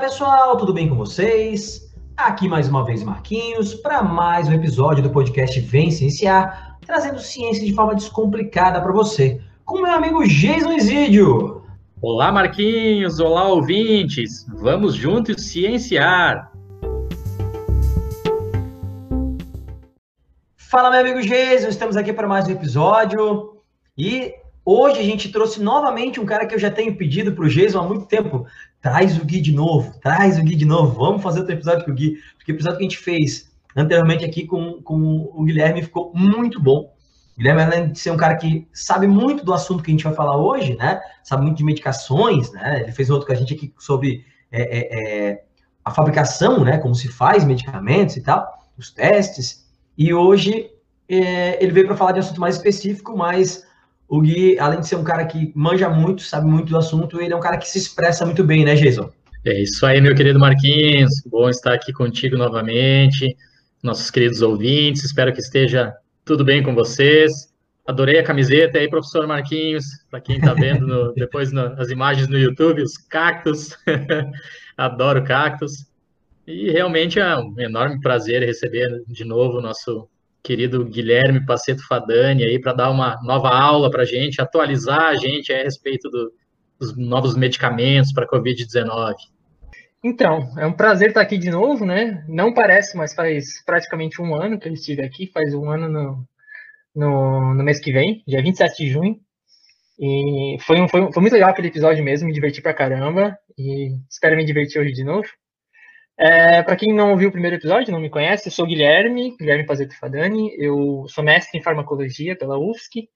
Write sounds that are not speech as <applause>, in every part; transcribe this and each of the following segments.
Pessoal, tudo bem com vocês? Aqui mais uma vez Marquinhos para mais um episódio do podcast Vem Cienciar, trazendo ciência de forma descomplicada para você, com meu amigo Jason Isidio. Olá Marquinhos, olá ouvintes, vamos juntos cienciar. Fala meu amigo Jason, estamos aqui para mais um episódio e Hoje a gente trouxe novamente um cara que eu já tenho pedido para o Jason há muito tempo. Traz o Gui de novo, traz o Gui de novo. Vamos fazer outro episódio com o Gui. Porque o episódio que a gente fez anteriormente aqui com, com o Guilherme ficou muito bom. Guilherme, além de ser um cara que sabe muito do assunto que a gente vai falar hoje, né? Sabe muito de medicações, né? Ele fez outro com a gente aqui sobre é, é, é, a fabricação, né? Como se faz medicamentos e tal, os testes. E hoje é, ele veio para falar de um assunto mais específico, mais o Gui, além de ser um cara que manja muito, sabe muito do assunto, ele é um cara que se expressa muito bem, né, Jason? É isso aí, meu querido Marquinhos. Bom estar aqui contigo novamente, nossos queridos ouvintes. Espero que esteja tudo bem com vocês. Adorei a camiseta aí, professor Marquinhos. Para quem está vendo no, <laughs> depois no, as imagens no YouTube, os cactos. <laughs> Adoro cactos. E realmente é um enorme prazer receber de novo o nosso querido Guilherme Paceto Fadani aí para dar uma nova aula para a gente, atualizar a gente a respeito do, dos novos medicamentos para a Covid-19. Então, é um prazer estar aqui de novo, né? Não parece, mas faz praticamente um ano que eu estive aqui, faz um ano no, no, no mês que vem, dia 27 de junho. E foi, um, foi, foi muito legal aquele episódio mesmo, me diverti pra caramba. E espero me divertir hoje de novo. É, para quem não ouviu o primeiro episódio, não me conhece, eu sou Guilherme, Guilherme Pazeto Fadani, eu sou mestre em farmacologia pela UFSC,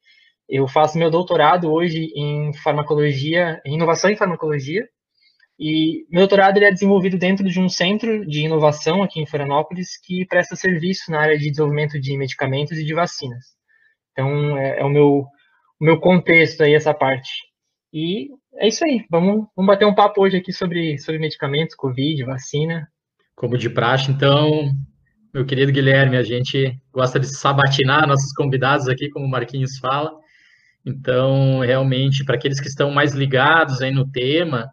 eu faço meu doutorado hoje em farmacologia, em inovação em farmacologia, e meu doutorado ele é desenvolvido dentro de um centro de inovação aqui em Florianópolis que presta serviço na área de desenvolvimento de medicamentos e de vacinas. Então, é, é o, meu, o meu contexto aí, essa parte. E é isso aí, vamos, vamos bater um papo hoje aqui sobre, sobre medicamentos, Covid, vacina, como de praxe, então, meu querido Guilherme, a gente gosta de sabatinar nossos convidados aqui, como o Marquinhos fala. Então, realmente, para aqueles que estão mais ligados aí no tema,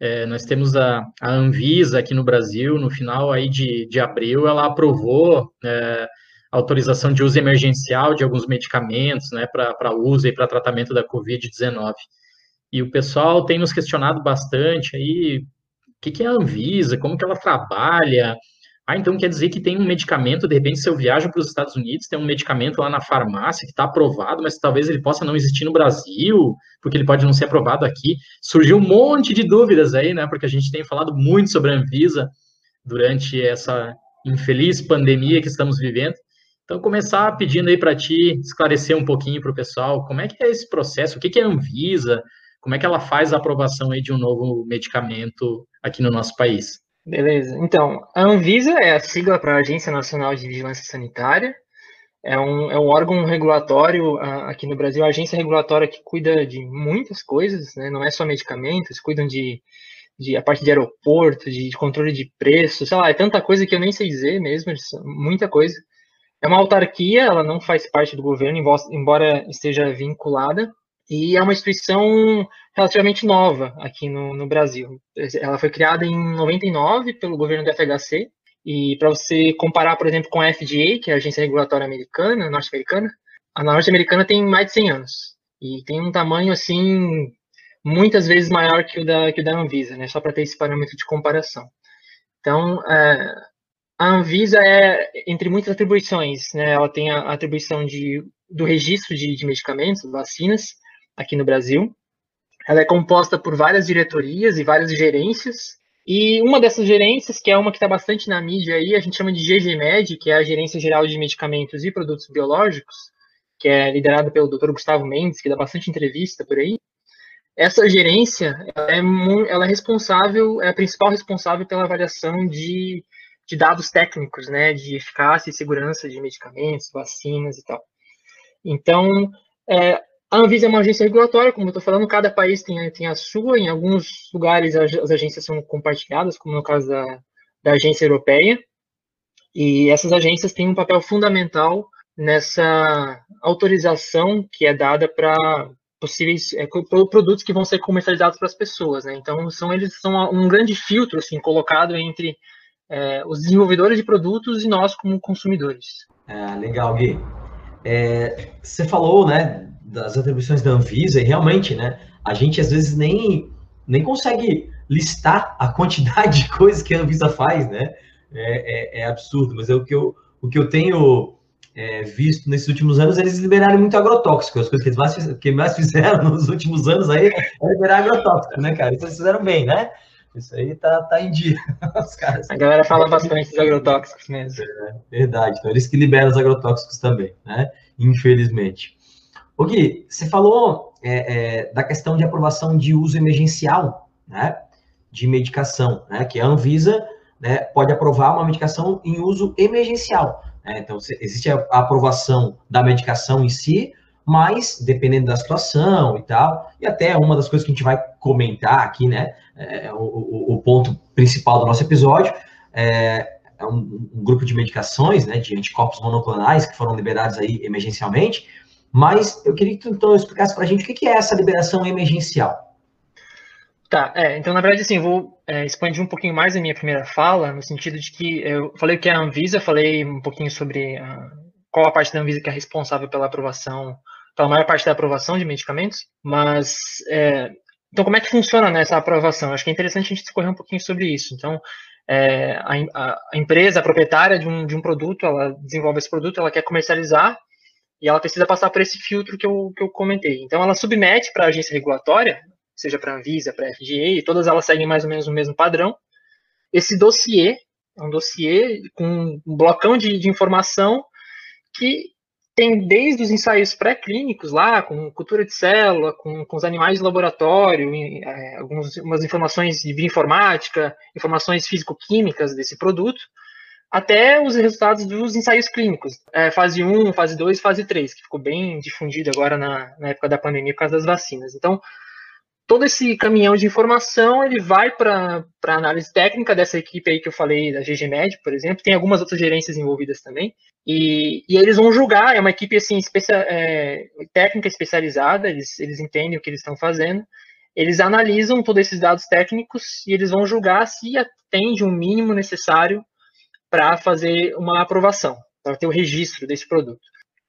é, nós temos a, a, Anvisa aqui no Brasil, no final aí de, de abril, ela aprovou é, autorização de uso emergencial de alguns medicamentos, né, para uso e para tratamento da Covid-19. E o pessoal tem nos questionado bastante aí, que, que é a Anvisa, como que ela trabalha. Ah, então quer dizer que tem um medicamento, de repente, se eu viajo para os Estados Unidos, tem um medicamento lá na farmácia que está aprovado, mas talvez ele possa não existir no Brasil, porque ele pode não ser aprovado aqui. Surgiu um monte de dúvidas aí, né? Porque a gente tem falado muito sobre a Anvisa durante essa infeliz pandemia que estamos vivendo. Então, começar pedindo aí para ti esclarecer um pouquinho para o pessoal como é que é esse processo, o que, que é a Anvisa, como é que ela faz a aprovação aí de um novo medicamento aqui no nosso país? Beleza. Então, a Anvisa é a sigla para a Agência Nacional de Vigilância Sanitária. É um, é um órgão regulatório aqui no Brasil, agência regulatória que cuida de muitas coisas, né? não é só medicamentos, cuidam de, de a parte de aeroporto, de, de controle de preço, sei lá, é tanta coisa que eu nem sei dizer mesmo, muita coisa. É uma autarquia, ela não faz parte do governo, embora esteja vinculada, e é uma instituição relativamente nova aqui no, no Brasil. Ela foi criada em 99 pelo governo do FHC, e para você comparar, por exemplo, com a FDA, que é a agência regulatória americana, norte-americana, a norte-americana tem mais de 100 anos e tem um tamanho assim muitas vezes maior que o da que o da Anvisa, né? Só para ter esse parâmetro de comparação. Então, é, a Anvisa é entre muitas atribuições, né? Ela tem a atribuição de do registro de, de medicamentos, vacinas, aqui no Brasil. Ela é composta por várias diretorias e várias gerências. E uma dessas gerências, que é uma que está bastante na mídia aí, a gente chama de GGMed, que é a Gerência Geral de Medicamentos e Produtos Biológicos, que é liderada pelo Dr. Gustavo Mendes, que dá bastante entrevista por aí. Essa gerência ela é, ela é responsável, é a principal responsável pela avaliação de, de dados técnicos, né, de eficácia e segurança de medicamentos, vacinas e tal. Então, é, a Anvisa é uma agência regulatória, como eu estou falando, cada país tem, tem a sua, em alguns lugares as agências são compartilhadas, como no caso da, da agência europeia, e essas agências têm um papel fundamental nessa autorização que é dada para possíveis é, produtos que vão ser comercializados para as pessoas, né? Então são eles são um grande filtro assim colocado entre é, os desenvolvedores de produtos e nós como consumidores. É, legal, Gui. É, você falou, né, das atribuições da Anvisa e realmente, né, a gente às vezes nem nem consegue listar a quantidade de coisas que a Anvisa faz, né? É, é, é absurdo, mas é o que eu o que eu tenho é, visto nesses últimos anos, eles liberaram muito agrotóxico. As coisas que eles mais, que mais fizeram <laughs> nos últimos anos aí é liberar agrotóxico, né, cara? Isso eles fizeram bem, né? Isso aí tá, tá em dia. <laughs> Os caras... A galera fala bastante dos agrotóxicos mesmo. É, verdade. Então, eles que liberam os agrotóxicos também, né? Infelizmente. O Gui, você falou é, é, da questão de aprovação de uso emergencial, né? De medicação, né? Que a Anvisa né, pode aprovar uma medicação em uso emergencial. Né? Então, existe a aprovação da medicação em si, mas dependendo da situação e tal, e até uma das coisas que a gente vai comentar aqui, né, é, o, o, ponto principal do nosso episódio, é, é um, um, grupo de medicações, né, de anticorpos monoclonais que foram liberados aí emergencialmente, mas eu queria que tu então explicasse para a gente o que é essa liberação emergencial. Tá, é, então na verdade assim, vou é, expandir um pouquinho mais a minha primeira fala, no sentido de que eu falei que é a Anvisa, falei um pouquinho sobre a, qual a parte da Anvisa que é responsável pela aprovação, pela maior parte da aprovação de medicamentos, mas é, então como é que funciona né, aprovação? Acho que é interessante a gente discorrer um pouquinho sobre isso. Então, é, a, a, empresa, a proprietária de um, de um produto, ela desenvolve esse produto, ela quer comercializar e ela precisa passar por esse filtro que eu, que eu comentei. Então, ela submete para a agência regulatória, seja para a Anvisa, para a FDA, todas elas seguem mais ou menos o mesmo padrão. Esse dossiê é um dossiê com um blocão de, de informação que tem desde os ensaios pré-clínicos lá, com cultura de célula, com, com os animais de laboratório, é, algumas informações de bioinformática, informações físico-químicas desse produto, até os resultados dos ensaios clínicos, é, fase 1, fase 2 fase 3, que ficou bem difundido agora na, na época da pandemia por causa das vacinas. Então, todo esse caminhão de informação ele vai para a análise técnica dessa equipe aí que eu falei, da GGMed, por exemplo, tem algumas outras gerências envolvidas também, e, e eles vão julgar, é uma equipe assim, especia, é, técnica especializada, eles, eles entendem o que eles estão fazendo, eles analisam todos esses dados técnicos e eles vão julgar se atende o um mínimo necessário para fazer uma aprovação, para ter o registro desse produto.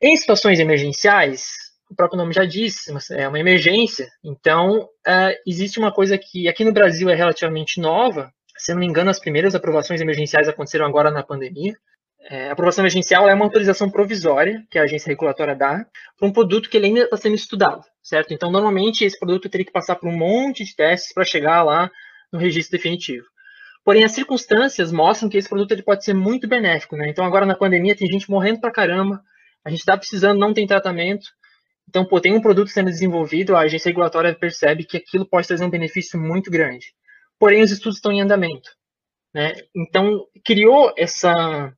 Em situações emergenciais, o próprio nome já disse, é uma emergência. Então, é, existe uma coisa que aqui no Brasil é relativamente nova. Se não me engano, as primeiras aprovações emergenciais aconteceram agora na pandemia. É, a aprovação emergencial é uma autorização provisória que a agência regulatória dá para um produto que ele ainda está sendo estudado, certo? Então, normalmente, esse produto teria que passar por um monte de testes para chegar lá no registro definitivo. Porém, as circunstâncias mostram que esse produto ele pode ser muito benéfico, né? Então, agora na pandemia, tem gente morrendo para caramba, a gente está precisando, não tem tratamento, então, pô, tem um produto sendo desenvolvido, a agência regulatória percebe que aquilo pode trazer um benefício muito grande. Porém, os estudos estão em andamento. Né? Então, criou essa,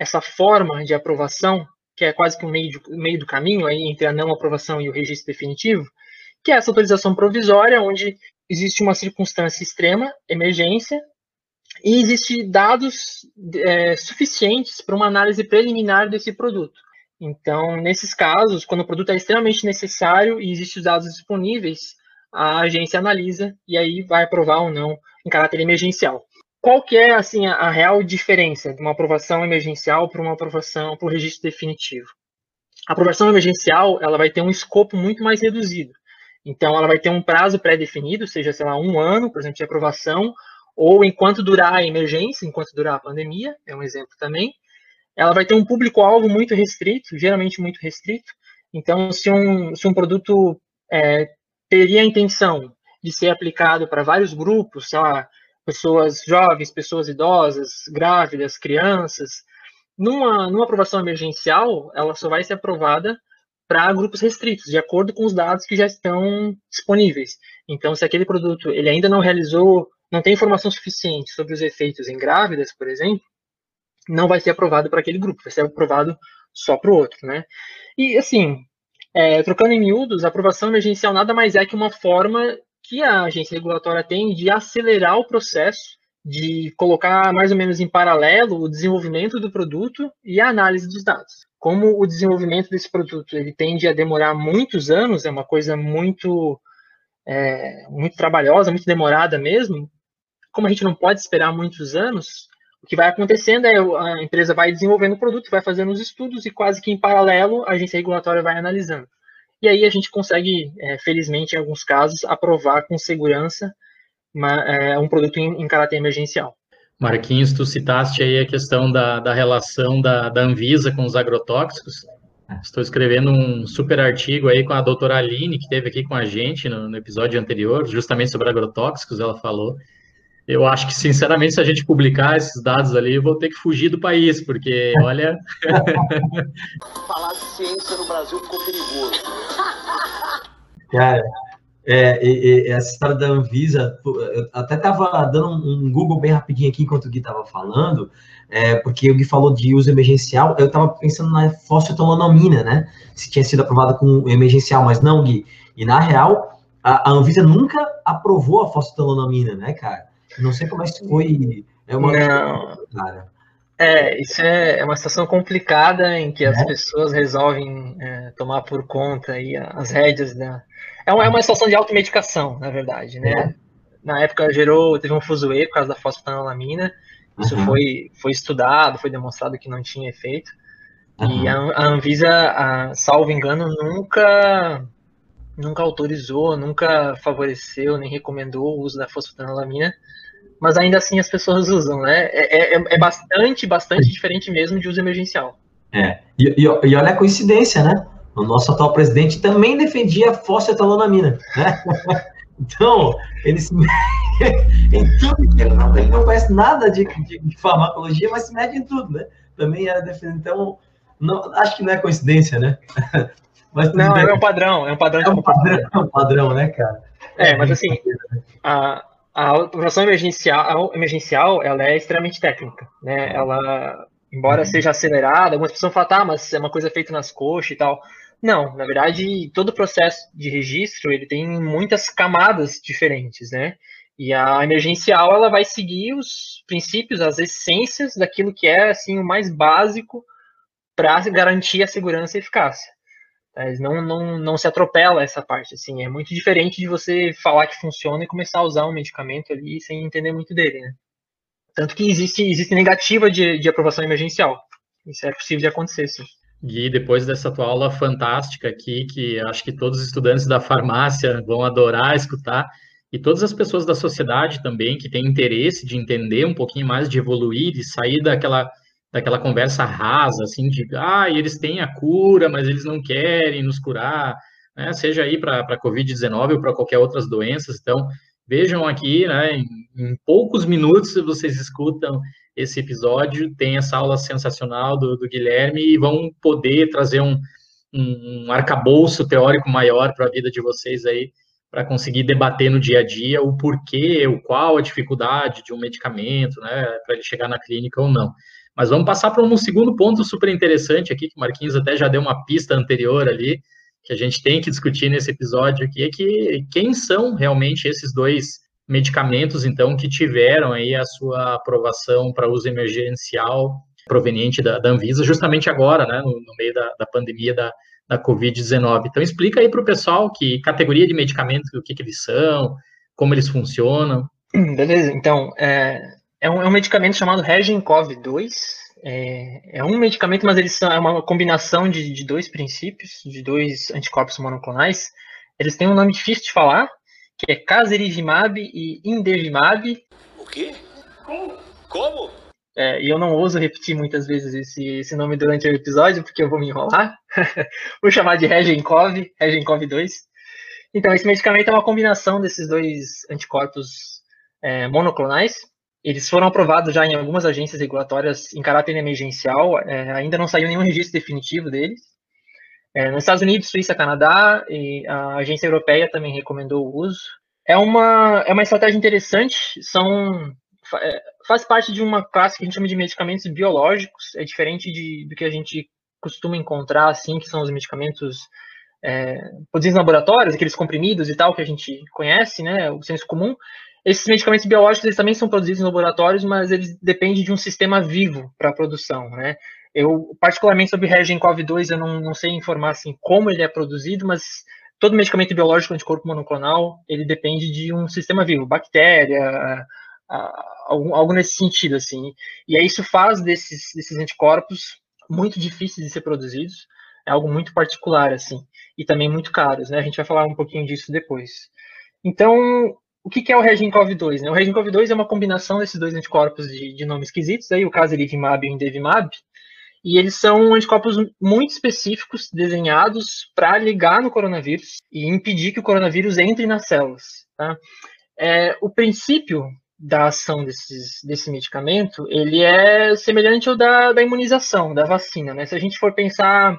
essa forma de aprovação, que é quase que o um meio, meio do caminho aí entre a não aprovação e o registro definitivo, que é essa autorização provisória, onde existe uma circunstância extrema, emergência, e existe dados é, suficientes para uma análise preliminar desse produto. Então, nesses casos, quando o produto é extremamente necessário e existem os dados disponíveis, a agência analisa e aí vai aprovar ou não em caráter emergencial. Qual que é assim a, a real diferença de uma aprovação emergencial para uma aprovação para o registro definitivo? A aprovação emergencial ela vai ter um escopo muito mais reduzido. Então, ela vai ter um prazo pré-definido, seja, sei lá, um ano, por exemplo, de aprovação, ou enquanto durar a emergência, enquanto durar a pandemia, é um exemplo também ela vai ter um público-alvo muito restrito, geralmente muito restrito. Então, se um, se um produto é, teria a intenção de ser aplicado para vários grupos, sei lá, pessoas jovens, pessoas idosas, grávidas, crianças, numa, numa aprovação emergencial, ela só vai ser aprovada para grupos restritos, de acordo com os dados que já estão disponíveis. Então, se aquele produto ele ainda não realizou, não tem informação suficiente sobre os efeitos em grávidas, por exemplo, não vai ser aprovado para aquele grupo, vai ser aprovado só para o outro, né? E assim, é, trocando em miúdos, a aprovação emergencial nada mais é que uma forma que a agência regulatória tem de acelerar o processo de colocar mais ou menos em paralelo o desenvolvimento do produto e a análise dos dados. Como o desenvolvimento desse produto ele tende a demorar muitos anos, é uma coisa muito é, muito trabalhosa, muito demorada mesmo. Como a gente não pode esperar muitos anos, o que vai acontecendo é a empresa vai desenvolvendo o produto, vai fazendo os estudos e quase que em paralelo a agência regulatória vai analisando. E aí a gente consegue, é, felizmente, em alguns casos, aprovar com segurança uma, é, um produto em, em, caráter emergencial. Marquinhos, tu citaste aí a questão da, da relação da, da Anvisa com os agrotóxicos. Estou escrevendo um super artigo aí com a doutora Aline, que esteve aqui com a gente no, no episódio anterior, justamente sobre agrotóxicos, ela falou. Eu acho que, sinceramente, se a gente publicar esses dados ali, eu vou ter que fugir do país, porque, olha. <laughs> Falar de ciência no Brasil ficou perigoso. Cara, é, e, e, essa história da Anvisa, eu até estava dando um, um, Google bem rapidinho aqui enquanto o Gui estava falando, é, porque o Gui falou de uso emergencial, eu estava pensando na fosfetanolamina, né? Se tinha sido aprovada com emergencial, mas não, Gui. E na real, a, a Anvisa nunca aprovou a fosfetanolamina, né, cara? Não sei como é que foi. É uma não. Cara. É, isso é, é uma situação complicada em que as é. pessoas resolvem é, tomar por conta aí as rédeas da. É uma, é uma situação de automedicação, na verdade, né? É. Na época gerou, teve um fuzuê por causa da fosfetanolamina. Isso uhum. foi, foi estudado, foi demonstrado que não tinha efeito. Uhum. E a, a Anvisa, a, salvo engano, nunca nunca autorizou, nunca favoreceu, nem recomendou o uso da fosfetanolamina mas ainda assim as pessoas usam, né? É, é, é bastante, bastante diferente mesmo de uso emergencial. É, e, e, e, olha a coincidência, né? O nosso atual presidente também defendia fosfetanolamina, né? <laughs> Então, ele se... <laughs> em tudo ele não, ele não conhece nada de, de, de, farmacologia, mas se mede em tudo, né? Também era defendendo. Então, não, acho que não é coincidência, né? <laughs> Mas, não, é um padrão, é um padrão. É um padrão, é um padrão, né, cara? É, mas assim, a, a automação emergencial, emergencial ela é extremamente técnica, né? Ela, embora uhum. seja acelerada, algumas pessoas falam, tá, mas é uma coisa feita nas coxas e tal. Não, na verdade, todo o processo de registro, ele tem muitas camadas diferentes, né? E a emergencial, ela vai seguir os princípios, as essências daquilo que é, assim, o mais básico para garantir a segurança e eficácia. Mas não, não, não se atropela essa parte, assim, é muito diferente de você falar que funciona e começar a usar um medicamento ali sem entender muito dele, né? Tanto que existe, existe negativa de, de aprovação emergencial. Isso é possível de acontecer, sim. Gui, depois dessa tua aula fantástica aqui, que acho que todos os estudantes da farmácia vão adorar escutar, e todas as pessoas da sociedade também que têm interesse de entender um pouquinho mais, de evoluir, de sair daquela daquela conversa rasa, assim, de, ah, eles têm a cura, mas eles não querem nos curar, né, seja aí para a Covid-19 ou para qualquer outras doenças. Então, vejam aqui, né, em, em, poucos minutos vocês escutam esse episódio, tem essa aula sensacional do, do Guilherme e vão poder trazer um, um, um arcabouço teórico maior para a vida de vocês aí, para conseguir debater no dia a dia o porquê, o qual a dificuldade de um medicamento, né, para ele chegar na clínica ou não. Mas vamos passar para um segundo ponto super interessante aqui, que o Marquinhos até já deu uma pista anterior ali, que a gente tem que discutir nesse episódio aqui, é que quem são realmente esses dois medicamentos, então, que tiveram aí a sua aprovação para uso emergencial proveniente da, da Anvisa, justamente agora, né, no, no meio da, da, pandemia da, da Covid-19. Então, explica aí para o pessoal que categoria de medicamentos, o que, que eles são, como eles funcionam. Beleza, então, é, é um, é um medicamento chamado Regencov 2. É, é, um medicamento, mas eles são é uma combinação de, de dois princípios, de dois anticorpos monoclonais. Eles têm um nome difícil de falar, que é Casirivimab e Indevimab. O quê? Como? Como? É, e eu não ouso repetir muitas vezes esse, esse nome durante o episódio, porque eu vou me enrolar. <laughs> vou chamar de Regencov, Regencov 2. Então, esse medicamento é uma combinação desses dois anticorpos é, monoclonais. Eles foram aprovados já em algumas agências regulatórias em caráter emergencial, é, ainda não saiu nenhum registro definitivo deles. É, nos Estados Unidos, Suíça, Canadá e a agência europeia também recomendou o uso. É uma, é uma estratégia interessante, são, é, faz parte de uma classe que a gente chama de medicamentos biológicos, é diferente de, do que a gente costuma encontrar, assim, que são os medicamentos é, produzidos em laboratórios, aqueles comprimidos e tal que a gente conhece, né, o senso comum. Esses medicamentos biológicos eles também são produzidos em laboratórios, mas eles dependem de um sistema vivo para a produção, né? Eu, particularmente sobre o Regencov-2, eu não, não sei informar assim, como ele é produzido, mas todo medicamento biológico anticorpo monoclonal, ele depende de um sistema vivo, bactéria, algo, algo nesse sentido, assim. E aí isso faz desses, desses anticorpos muito difíceis de ser produzidos, é algo muito particular, assim, e também muito caros, né? A gente vai falar um pouquinho disso depois. Então, o que é o Regencov-2? Né? O Regencov-2 é uma combinação desses dois anticorpos de, de nomes esquisitos, aí o Casirivimab e o Indevimab, e eles são anticorpos muito específicos, desenhados para ligar no coronavírus e impedir que o coronavírus entre nas células. Tá? É, o princípio da ação desses, desse medicamento, ele é semelhante ao da, da imunização, da vacina. Né? Se a gente for pensar,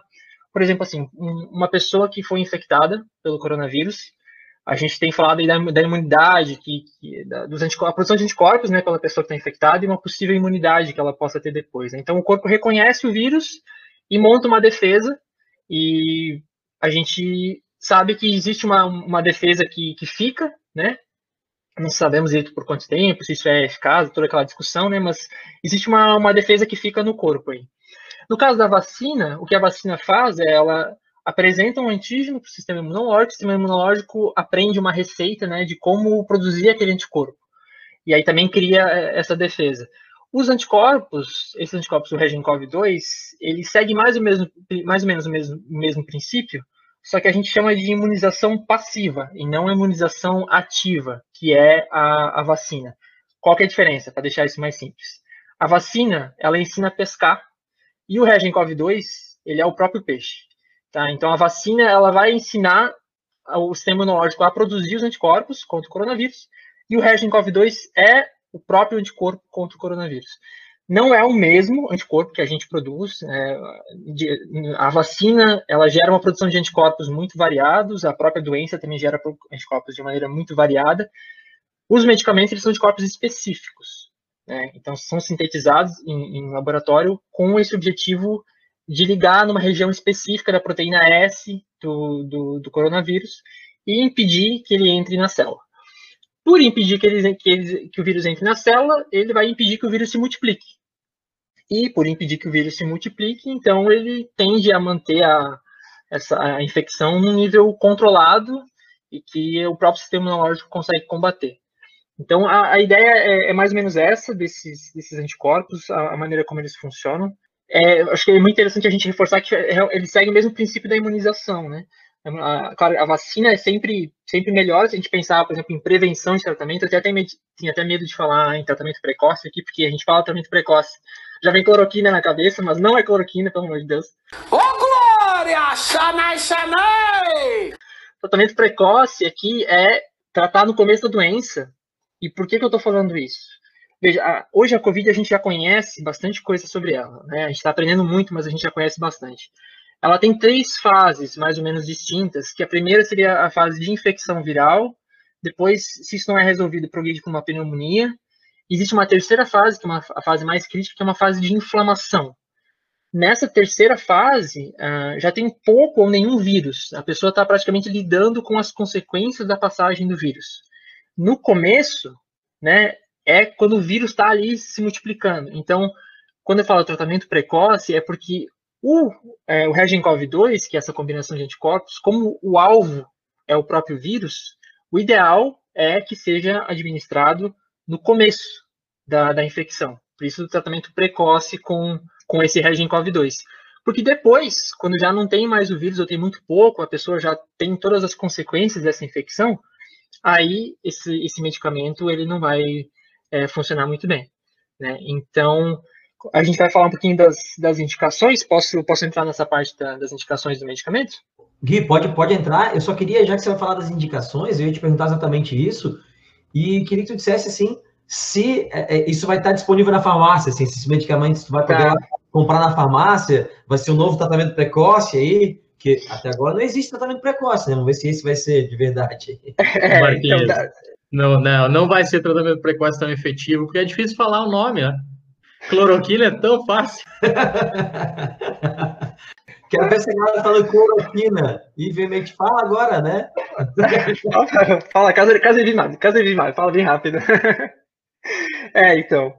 por exemplo, assim, uma pessoa que foi infectada pelo coronavírus, a gente tem falado da, da imunidade, que, que da, dos a produção de anticorpos né, pela pessoa que está infectada e uma possível imunidade que ela possa ter depois. Né? Então, o corpo reconhece o vírus e monta uma defesa, e a gente sabe que existe uma, uma defesa que, que fica, né? não sabemos direito por quanto tempo, se isso é eficaz, toda aquela discussão, né? Mas existe uma, uma defesa que fica no corpo aí. No caso da vacina, o que a vacina faz é ela apresenta um antígeno para o sistema imunológico, o sistema imunológico aprende uma receita né, de como produzir aquele anticorpo. E aí também cria é, essa defesa. Os anticorpos, esses anticorpos do Regencov-2, ele segue mais ou, mesmo, mais ou menos o mesmo, mesmo princípio, só que a gente chama de imunização passiva e não imunização ativa, que é a, a vacina. Qual que é a diferença, para deixar isso mais simples? A vacina, ela ensina a pescar, e o Regencov-2, ele é o próprio peixe. Tá? Então, a vacina ela vai ensinar o sistema imunológico a produzir os anticorpos contra o coronavírus, e o Regencov-2 é o próprio anticorpo contra o coronavírus não é o mesmo anticorpo que a gente produz. É, a vacina ela gera uma produção de anticorpos muito variados, a própria doença também gera anticorpos de maneira muito variada. Os medicamentos eles são anticorpos específicos, né? então são sintetizados em, em, laboratório com esse objetivo de ligar numa região específica da proteína S do, do, do coronavírus e impedir que ele entre na célula. Por impedir que, ele, que, ele, que o vírus entre na célula, ele vai impedir que o vírus se multiplique. E por impedir que o vírus se multiplique, então ele tende a manter a, essa, a infecção num nível controlado e que o próprio sistema imunológico consegue combater. Então, a, a ideia é, é, mais ou menos essa desses, desses anticorpos, a, a maneira como eles funcionam. É, acho que é muito interessante a gente reforçar que é, eles seguem o mesmo princípio da imunização, né? A, claro, a vacina é sempre, sempre melhor se a gente pensar, por exemplo, em prevenção de tratamento. Eu até tenho, tinha até medo de falar em tratamento precoce aqui, porque a gente fala tratamento precoce. Já vem cloroquina na cabeça, mas não é cloroquina, pelo amor de Deus. Ô, Glória! Xanai, xanai! Tratamento precoce aqui é tratar no começo da doença. E por que, que eu estou falando isso? Veja, hoje a Covid a gente já conhece bastante coisa sobre ela. Né? A gente está aprendendo muito, mas a gente já conhece bastante. Ela tem três fases mais ou menos distintas, que a primeira seria a fase de infecção viral, depois, se isso não é resolvido, progride com uma pneumonia. Existe uma terceira fase, que é uma, a fase mais crítica, que é uma fase de inflamação. Nessa terceira fase, uh, já tem pouco ou nenhum vírus. A pessoa está praticamente lidando com as consequências da passagem do vírus. No começo, né, é quando o vírus está ali se multiplicando. Então, quando eu falo tratamento precoce, é porque o, é, o Regencov-2, que é essa combinação de anticorpos, como o alvo é o próprio vírus, o ideal é que seja administrado no começo da, da infecção. Por isso, o tratamento precoce com, com esse Regencov-2. Porque depois, quando já não tem mais o vírus, ou tem muito pouco, a pessoa já tem todas as consequências dessa infecção, aí esse, esse medicamento ele não vai é, funcionar muito bem. Né? Então, a gente vai falar um pouquinho das, das indicações. Posso, posso entrar nessa parte da, das indicações do medicamento? Gui, pode, pode entrar. Eu só queria, já que você vai falar das indicações, eu ia te perguntar exatamente isso. E queria que tu dissesse assim, se é, é isso vai estar disponível na farmácia, assim, se esses medicamentos tu vai poder tá. comprar na farmácia, vai ser um novo tratamento precoce aí, que até agora não existe tratamento precoce, né? Vamos ver se esse vai ser de verdade. <laughs> É, então, tá. Não, não, não vai ser tratamento precoce tão efetivo, porque é difícil falar o nome, né? Cloroquina é tão fácil. <laughs> Quero ver se a galera falando cloroquina. E veemente, fala agora, né? <laughs> fala, casa, casa de nada, casa de nada, fala bem rápido. <laughs> é, então.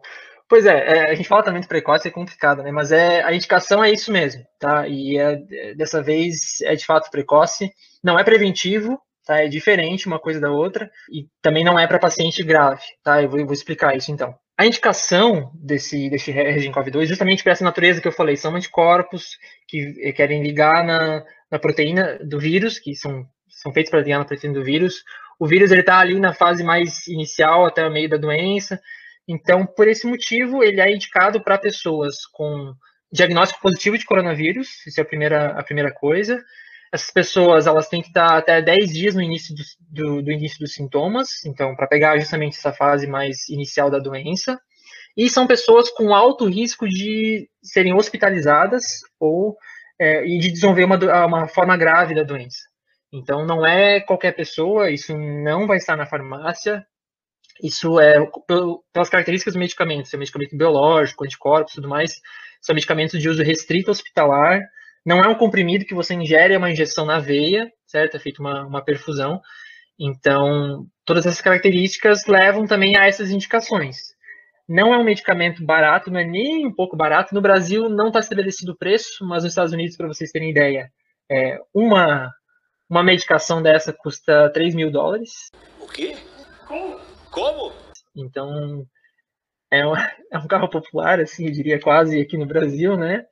Pois é, é, a gente fala de precoce, é complicado, né? Mas é, a indicação é isso mesmo, tá? E é, dessa vez é de fato precoce. Não é preventivo, tá? É diferente uma coisa da outra. E também não é para paciente grave, tá? Eu vou, eu vou explicar isso então. A indicação desse, desse RGCOV2, justamente por essa natureza que eu falei, são anticorpos que querem ligar na, na proteína do vírus, que são, são feitos para ligar na proteína do vírus. O vírus está ali na fase mais inicial, até o meio da doença. Então, por esse motivo, ele é indicado para pessoas com diagnóstico positivo de coronavírus, isso é a primeira, a primeira coisa. Essas pessoas, elas têm que estar até 10 dias no início do, do, do início dos sintomas, então, para pegar justamente essa fase mais inicial da doença. E são pessoas com alto risco de serem hospitalizadas ou é, e de desenvolver uma, uma forma grave da doença. Então, não é qualquer pessoa, isso não vai estar na farmácia, isso é pelas características do medicamento, é medicamento biológico, anticorpos tudo mais, são medicamentos de uso restrito hospitalar, não é um comprimido que você ingere, é uma injeção na veia, certo? É feita uma, uma perfusão. Então, todas essas características levam também a essas indicações. Não é um medicamento barato, não é nem um pouco barato. No Brasil não está estabelecido o preço, mas nos Estados Unidos, para vocês terem ideia, é, uma, uma medicação dessa custa 3 mil dólares. O quê? Como? Como? Então, é um, <laughs> é um carro popular, assim, eu diria quase aqui no Brasil, né?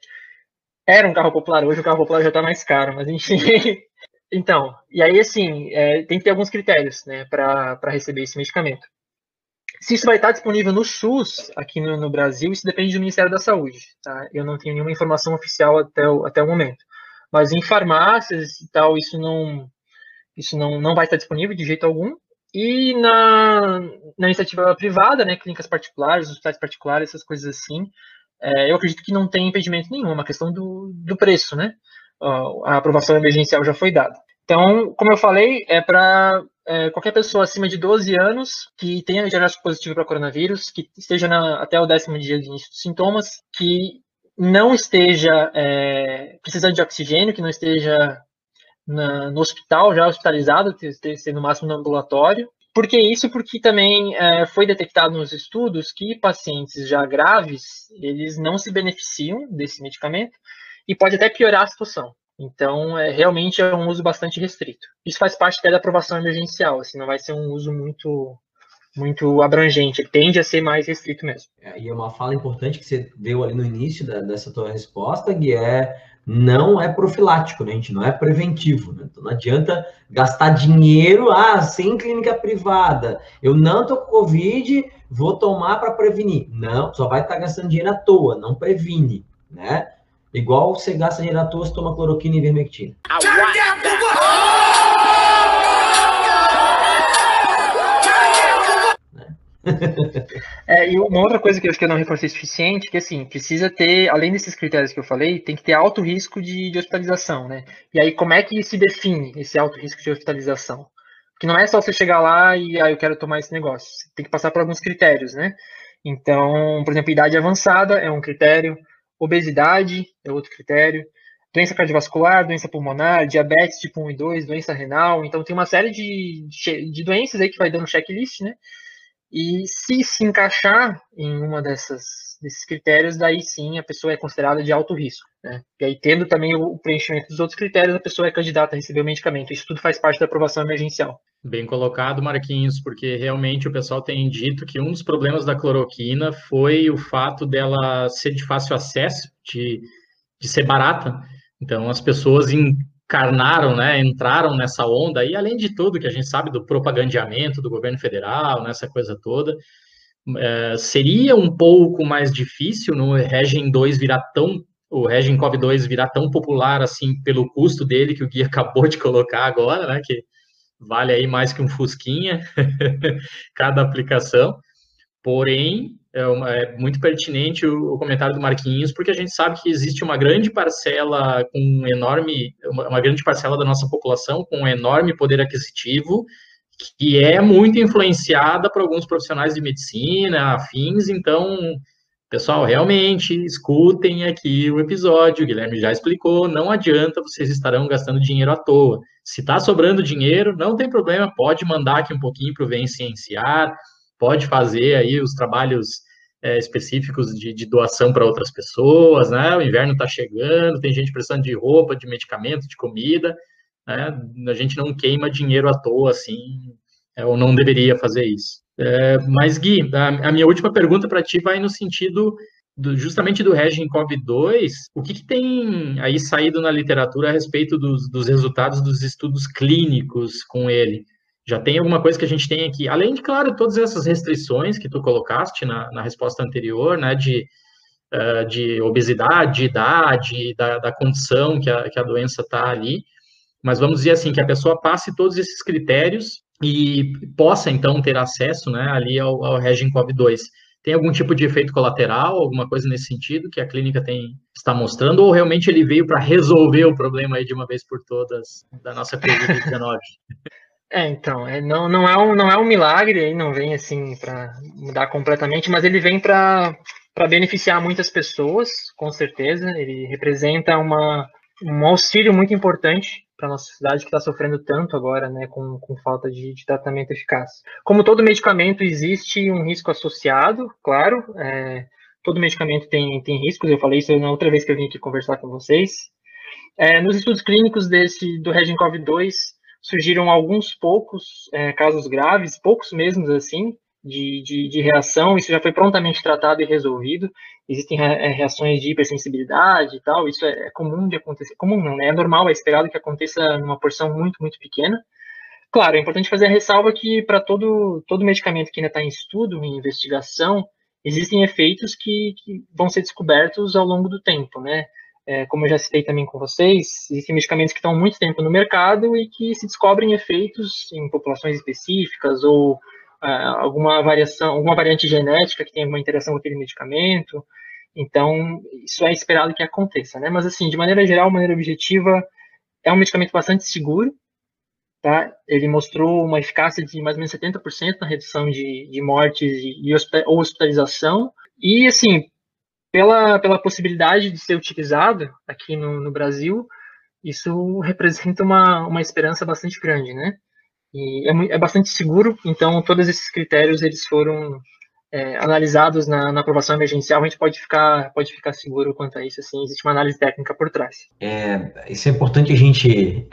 Era um carro popular, hoje o carro popular já está mais caro, mas enfim. <laughs> então, e aí assim, é, tem que ter alguns critérios, né, para receber esse medicamento. Se isso vai estar disponível no SUS aqui no, no, Brasil, isso depende do Ministério da Saúde, tá? Eu não tenho nenhuma informação oficial até o, até o momento. Mas em farmácias e tal, isso não, isso não, não vai estar disponível de jeito algum. E na, na iniciativa privada, né, clínicas particulares, hospitais particulares, essas coisas assim, é, eu acredito que não tem impedimento nenhum, é uma questão do, do preço, né? A aprovação emergencial já foi dada. Então, como eu falei, é para é, qualquer pessoa acima de 12 anos que tenha diagnóstico positivo para coronavírus, que esteja na, até o décimo dia de início dos sintomas, que não esteja é, precisando de oxigênio, que não esteja na, no hospital, já hospitalizado, esteja no máximo no ambulatório, por que isso? Porque também é, foi detectado nos estudos que pacientes já graves, eles não se beneficiam desse medicamento e pode até piorar a situação. Então, é, realmente é um uso bastante restrito. Isso faz parte até da aprovação emergencial, assim, não vai ser um uso muito muito abrangente, tende a ser mais restrito mesmo. É, e é uma fala importante que você deu ali no início da, dessa tua resposta, que é não é profilático, né? A gente não é preventivo, né? Então não adianta gastar dinheiro, ah, sem clínica privada, eu não tô com Covid, vou tomar para prevenir. Não, só vai estar tá gastando dinheiro à toa, não previne, né? Igual você gasta dinheiro à toa, você toma cloroquina e ivermectina. É, e uma outra coisa que eu acho que eu não reforcei suficiente, que assim, precisa ter, além desses critérios que eu falei, tem que ter alto risco de, de hospitalização, né? E aí, como é que se define esse alto risco de hospitalização? Porque não é só você chegar lá e, ah, eu quero tomar esse negócio. Você tem que passar por alguns critérios, né? Então, por exemplo, idade avançada é um critério, obesidade é outro critério, doença cardiovascular, doença pulmonar, diabetes tipo 1 e 2, doença renal. Então, tem uma série de, de doenças aí que vai dando checklist, né? E se se encaixar em uma dessas desses critérios, daí sim a pessoa é considerada de alto risco. Né? E aí, tendo também o preenchimento dos outros critérios, a pessoa é candidata a receber o medicamento. Isso tudo faz parte da aprovação emergencial. Bem colocado, Marquinhos, porque realmente o pessoal tem dito que um dos problemas da cloroquina foi o fato dela ser de fácil acesso, de, de ser barata. Então, as pessoas encarnaram, né, entraram nessa onda, e além de tudo que a gente sabe do propagandeamento do governo federal, nessa coisa toda, é, seria um pouco mais difícil no Regen 2 virar tão, o Regen Cov 2 virar tão popular assim pelo custo dele que o Gui <laughs> acabou de colocar agora, né, que vale aí mais que um Fusquinha <laughs> cada aplicação, porém, é, é muito pertinente o, o, comentário do Marquinhos, porque a gente sabe que existe uma grande parcela com um enorme, uma, uma, grande parcela da nossa população com um enorme poder aquisitivo, que é muito influenciada por alguns profissionais de medicina, afins, então Pessoal, realmente escutem aqui o episódio. O Guilherme já explicou. Não adianta, vocês estarão gastando dinheiro à toa. Se está sobrando dinheiro, não tem problema, pode mandar aqui um pouquinho para o Vem pode fazer aí os trabalhos é, específicos de, de doação para outras pessoas, né? O inverno está chegando, tem gente precisando de roupa, de medicamento, de comida, né? A gente não queima dinheiro à toa, assim, é, ou não deveria fazer isso. É, mas, Gui, a, a, minha última pergunta para ti vai no sentido do, justamente do Regencov 2. O que, que, tem aí saído na literatura a respeito dos, dos, resultados dos estudos clínicos com ele? Já tem alguma coisa que a gente tem aqui? Além de, claro, todas essas restrições que tu colocaste na, na resposta anterior, né, de, uh, de obesidade, de idade, da, da condição que a, que a doença está ali. Mas vamos dizer assim, que a pessoa passe todos esses critérios e possa, então, ter acesso né, ali ao, ao Regencov 2. Tem algum tipo de efeito colateral, alguma coisa nesse sentido que a clínica tem, está mostrando, ou realmente ele veio para resolver o problema aí de uma vez por todas da nossa Covid-19? <laughs> É, então, é, não, não, é um, não é um milagre, aí não vem assim para mudar completamente, mas ele vem para beneficiar muitas pessoas, com certeza. Ele representa uma, um auxílio muito importante para nossa sociedade que está sofrendo tanto agora, né, com, com falta de, de, tratamento eficaz. Como todo medicamento, existe um risco associado, claro. É, todo medicamento tem, tem riscos, eu falei isso na outra vez que eu vim aqui conversar com vocês. É, nos estudos clínicos desse do Regencov 2, surgiram alguns poucos é, casos graves, poucos mesmos assim, de, de, de, reação, isso já foi prontamente tratado e resolvido. Existem é, reações de hipersensibilidade e tal, isso é, é comum de acontecer. Comum não, né? É normal, é esperado que aconteça numa porção muito, muito pequena. Claro, é importante fazer a ressalva que para todo, todo medicamento que ainda está em estudo, em investigação, existem efeitos que, que, vão ser descobertos ao longo do tempo, né? É, como eu já citei também com vocês, existem medicamentos que estão há muito tempo no mercado e que se descobrem efeitos em populações específicas ou alguma variação, alguma variante genética que tenha uma interação com aquele medicamento. Então, isso é esperado que aconteça, né? Mas, assim, de maneira geral, de maneira objetiva, é um medicamento bastante seguro, tá? Ele mostrou uma eficácia de mais ou menos 70% na redução de, de mortes e, ou hospitalização. E, assim, pela, pela possibilidade de ser utilizado aqui no, no Brasil, isso representa uma, uma esperança bastante grande, né? E é, é bastante seguro, então todos esses critérios eles foram é, analisados na, na, aprovação emergencial, a gente pode ficar, pode ficar seguro quanto a isso, assim, existe uma análise técnica por trás. É, isso é importante a gente,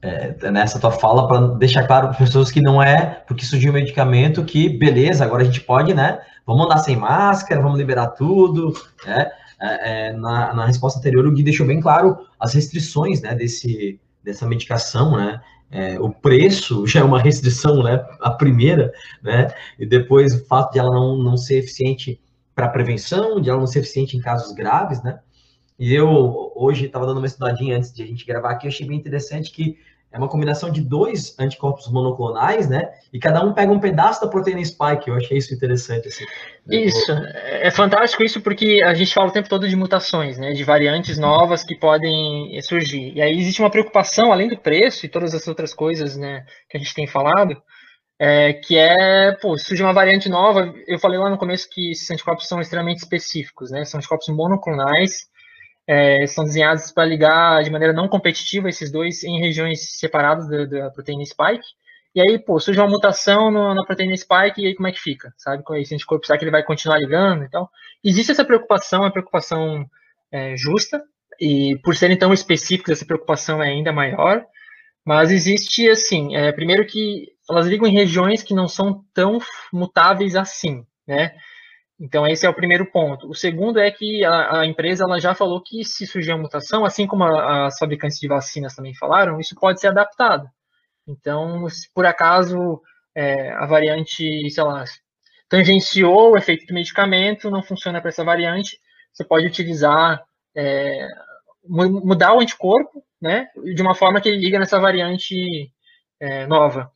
é, nessa tua fala, para deixar claro para pessoas que não é porque surgiu um medicamento que, beleza, agora a gente pode, né, vamos andar sem máscara, vamos liberar tudo, né, é, é, na, na resposta anterior o Gui deixou bem claro as restrições, né, desse, dessa medicação, né, é, o preço <laughs> já é uma restrição, né? A primeira, né? E depois o fato de ela não, não ser eficiente para prevenção, de ela não ser eficiente em casos graves, né? E eu hoje estava dando uma estudadinha antes de a gente gravar aqui, achei bem interessante que é uma combinação de dois anticorpos monoclonais, né? E cada um pega um pedaço da proteína spike. Eu achei isso interessante, assim. Né? Isso, é fantástico isso porque a gente fala o tempo todo de mutações, né? De variantes novas que podem surgir. E aí existe uma preocupação, além do preço e todas as outras coisas, né? Que a gente tem falado, é, que é, pô, surge uma variante nova. Eu falei lá no começo que esses anticorpos são extremamente específicos, né? São anticorpos monoclonais é, são desenhados para ligar de maneira não competitiva esses dois em regiões separadas da, da proteína spike. E aí, pô, surge uma mutação no, na proteína spike e aí como é que fica? Sabe? Com esse anticorpo, será que ele vai continuar ligando e tal? Existe essa preocupação, é preocupação é, justa, e por serem tão específicos, essa preocupação é ainda maior. Mas existe, assim, é, primeiro que elas ligam em regiões que não são tão mutáveis assim, né? Então, esse é o primeiro ponto. O segundo é que a, a empresa ela já falou que se surgir uma mutação, assim como as fabricantes de vacinas também falaram, isso pode ser adaptado. Então, se por acaso é, a variante, sei lá, tangenciou o efeito do medicamento, não funciona para essa variante, você pode utilizar, é, mudar o anticorpo, né, de uma forma que ele liga nessa variante é, nova.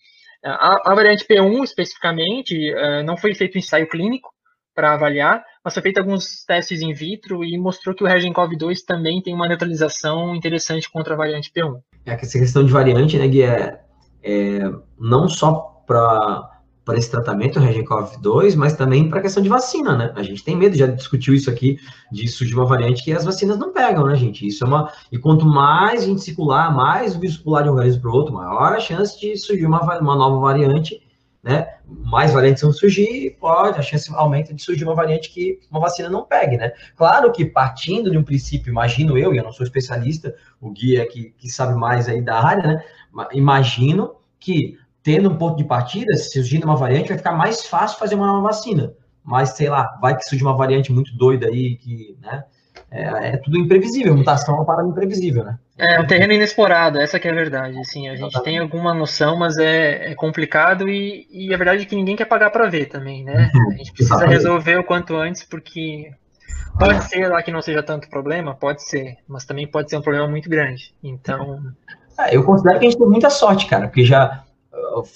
A, a, variante P1, especificamente, é, não foi feito ensaio clínico, para avaliar, mas foi feito alguns testes in vitro e mostrou que o Regencov 2 também tem uma neutralização interessante contra a variante P1. É, essa questão de variante, né, Gui, é, é não só para para esse tratamento, o Regencov 2, mas também para a questão de vacina, né? A gente tem medo, já discutiu isso aqui, de surgir uma variante que as vacinas não pegam, né, gente? Isso é uma. E quanto mais a gente circular, mais o vírus pular de um organismo para o outro, maior a chance de surgir uma, uma nova variante, né? Mais variantes vão surgir, pode, a chance aumenta de surgir uma variante que uma vacina não pegue, né? Claro que partindo de um princípio, imagino eu, e eu não sou especialista, o guia que, que sabe mais aí da área, né? Imagino que tendo um ponto de partida, se surgindo uma variante, vai ficar mais fácil fazer uma nova vacina. Mas, sei lá, vai que surge uma variante muito doida aí, que, né? É, é tudo imprevisível, mutação é uma parada imprevisível, né? É um terreno inexplorado, essa que é a verdade. Assim, a gente tem alguma noção, mas é, é complicado e, e a verdade é que ninguém quer pagar para ver também, né? A gente precisa resolver o quanto antes, porque pode ser lá que não seja tanto problema, pode ser, mas também pode ser um problema muito grande. Então. É, eu considero que a gente tem muita sorte, cara, porque já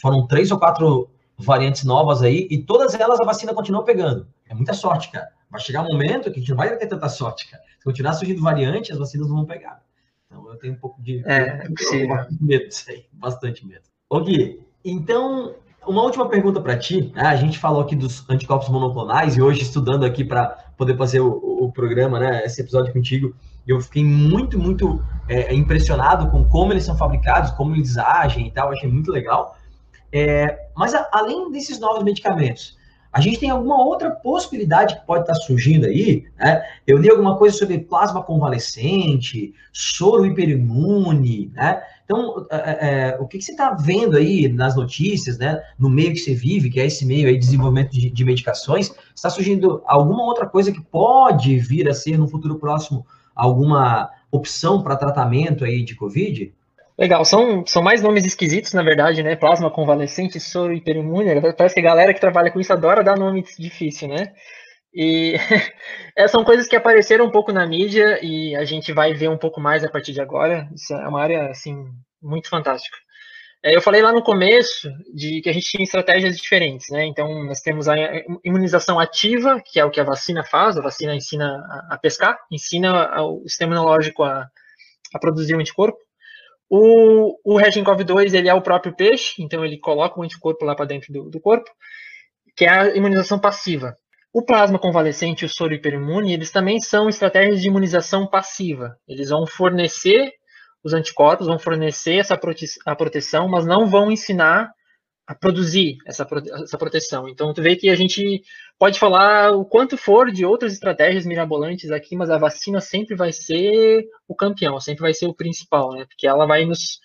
foram três ou quatro variantes novas aí, e todas elas a vacina continua pegando. É muita sorte, cara. Vai chegar um momento que a gente não vai ter tanta sorte, cara. Se continuar surgindo variante, as vacinas não vão pegar. Então eu tenho um pouco de. É, é medo disso aí, bastante medo. Ô Gui, então, uma última pergunta para ti. Né? A gente falou aqui dos anticorpos monoclonais e hoje estudando aqui para poder fazer o, o, programa, né? Esse episódio contigo, eu fiquei muito, muito é, impressionado com como eles são fabricados, como eles agem e tal. Achei muito legal. É, mas a, além desses novos medicamentos, a gente tem alguma outra possibilidade que pode estar surgindo aí, né? Eu li alguma coisa sobre plasma convalescente, soro hiperimune, né? Então, é, é, é o que, que você está vendo aí nas notícias, né? No meio que você vive, que é esse meio aí de desenvolvimento de, de medicações, está surgindo alguma outra coisa que pode vir a ser no futuro próximo alguma opção para tratamento aí de Covid? Legal, são, são mais nomes esquisitos, na verdade, né? Plasma convalescente, soro hiperimune. Parece que a galera que trabalha com isso adora dar nome difícil, né? E <laughs> é, são coisas que apareceram um pouco na mídia e a gente vai ver um pouco mais a partir de agora. Isso é uma área, assim, muito fantástica. É, eu falei lá no começo de que a gente tinha estratégias diferentes, né? Então, nós temos a imunização ativa, que é o que a vacina faz, a vacina ensina a pescar, ensina o sistema imunológico a, a produzir um anticorpo. O, o Regencov-2, ele é o próprio peixe, então ele coloca o anticorpo lá para dentro do, do, corpo, que é a imunização passiva. O plasma convalescente e o soro hiperimune, eles também são estratégias de imunização passiva. Eles vão fornecer os anticorpos, vão fornecer essa prote a proteção, mas não vão ensinar a produzir essa, essa proteção. Então, tu vê que a gente pode falar o quanto for de outras estratégias mirabolantes aqui, mas a vacina sempre vai ser o campeão, sempre vai ser o principal, né? Porque ela vai nos